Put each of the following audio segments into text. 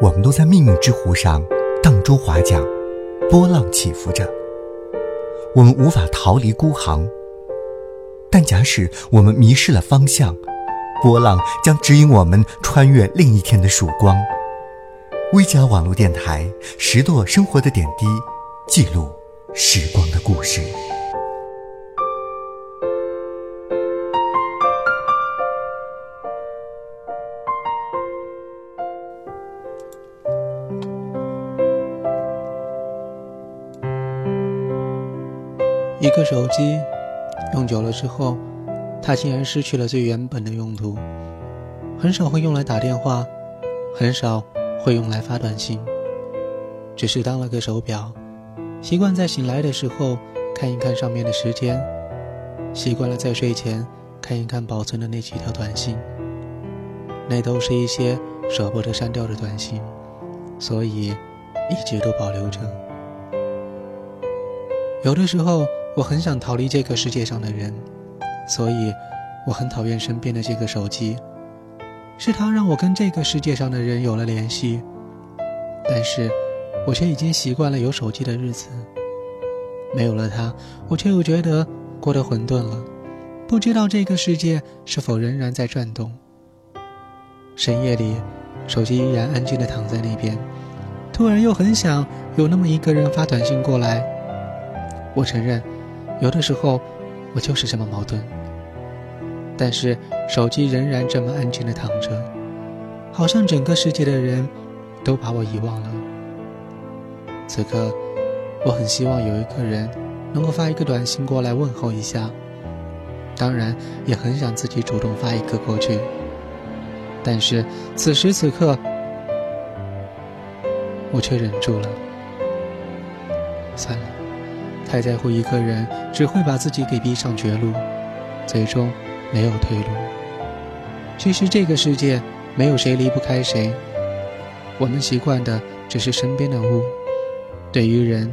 我们都在命运之湖上荡舟划桨，波浪起伏着。我们无法逃离孤航，但假使我们迷失了方向，波浪将指引我们穿越另一天的曙光。微加网络电台，拾掇生活的点滴，记录时光的故事。一个手机用久了之后，它竟然失去了最原本的用途，很少会用来打电话，很少会用来发短信，只是当了个手表，习惯在醒来的时候看一看上面的时间，习惯了在睡前看一看保存的那几条短信，那都是一些舍不得删掉的短信，所以一直都保留着。有的时候。我很想逃离这个世界上的人，所以我很讨厌身边的这个手机，是它让我跟这个世界上的人有了联系。但是，我却已经习惯了有手机的日子。没有了它，我却又觉得过得混沌了，不知道这个世界是否仍然在转动。深夜里，手机依然安静地躺在那边，突然又很想有那么一个人发短信过来。我承认。有的时候，我就是这么矛盾。但是手机仍然这么安静的躺着，好像整个世界的人都把我遗忘了。此刻，我很希望有一个人能够发一个短信过来问候一下，当然也很想自己主动发一个过去。但是此时此刻，我却忍住了。算了。太在乎一个人，只会把自己给逼上绝路，最终没有退路。其实这个世界没有谁离不开谁，我们习惯的只是身边的物，对于人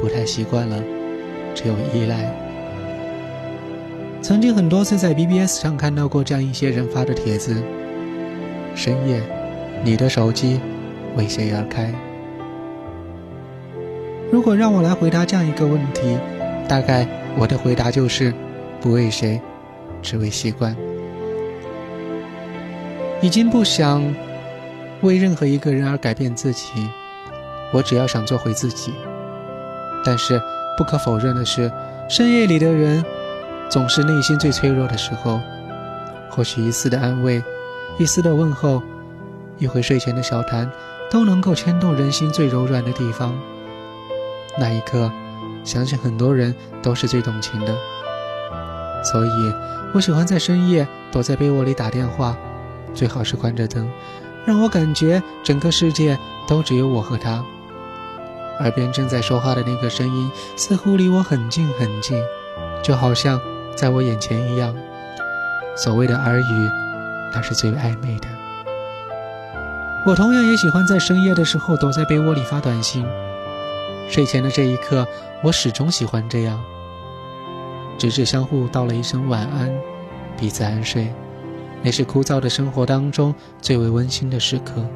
不太习惯了，只有依赖。曾经很多次在 BBS 上看到过这样一些人发的帖子：深夜，你的手机为谁而开？如果让我来回答这样一个问题，大概我的回答就是：不为谁，只为习惯。已经不想为任何一个人而改变自己，我只要想做回自己。但是不可否认的是，深夜里的人总是内心最脆弱的时候。或许一丝的安慰，一丝的问候，一回睡前的小谈，都能够牵动人心最柔软的地方。那一刻，相信很多人都是最动情的。所以，我喜欢在深夜躲在被窝里打电话，最好是关着灯，让我感觉整个世界都只有我和他。耳边正在说话的那个声音，似乎离我很近很近，就好像在我眼前一样。所谓的耳语，那是最暧昧的。我同样也喜欢在深夜的时候躲在被窝里发短信。睡前的这一刻，我始终喜欢这样，直至相互道了一声晚安，彼此安睡。那是枯燥的生活当中最为温馨的时刻。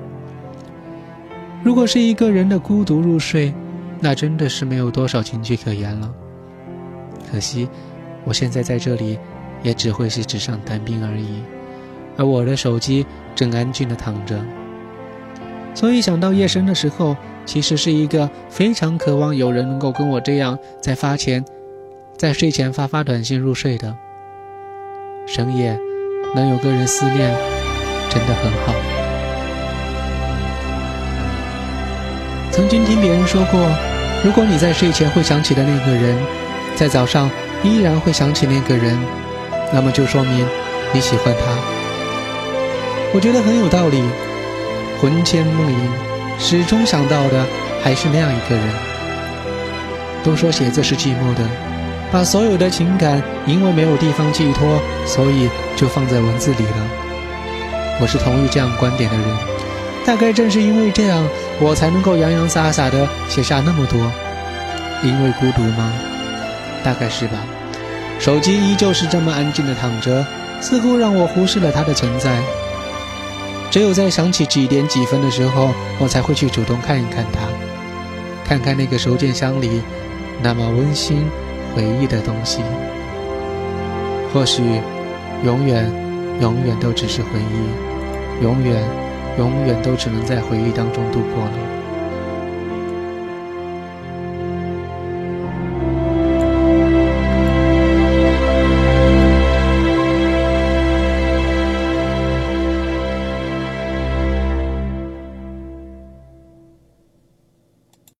如果是一个人的孤独入睡，那真的是没有多少情趣可言了。可惜，我现在在这里，也只会是纸上谈兵而已，而我的手机正安静地躺着。所以想到夜深的时候。其实是一个非常渴望有人能够跟我这样在发前，在睡前发发短信入睡的。深夜能有个人思念，真的很好。曾经听别人说过，如果你在睡前会想起的那个人，在早上依然会想起那个人，那么就说明你喜欢他。我觉得很有道理，魂牵梦萦。始终想到的还是那样一个人。都说写字是寂寞的，把所有的情感因为没有地方寄托，所以就放在文字里了。我是同意这样观点的人，大概正是因为这样，我才能够洋洋洒洒的写下那么多。因为孤独吗？大概是吧。手机依旧是这么安静的躺着，似乎让我忽视了它的存在。只有在想起几点几分的时候，我才会去主动看一看它，看看那个收件箱里那么温馨回忆的东西。或许，永远，永远都只是回忆，永远，永远都只能在回忆当中度过了。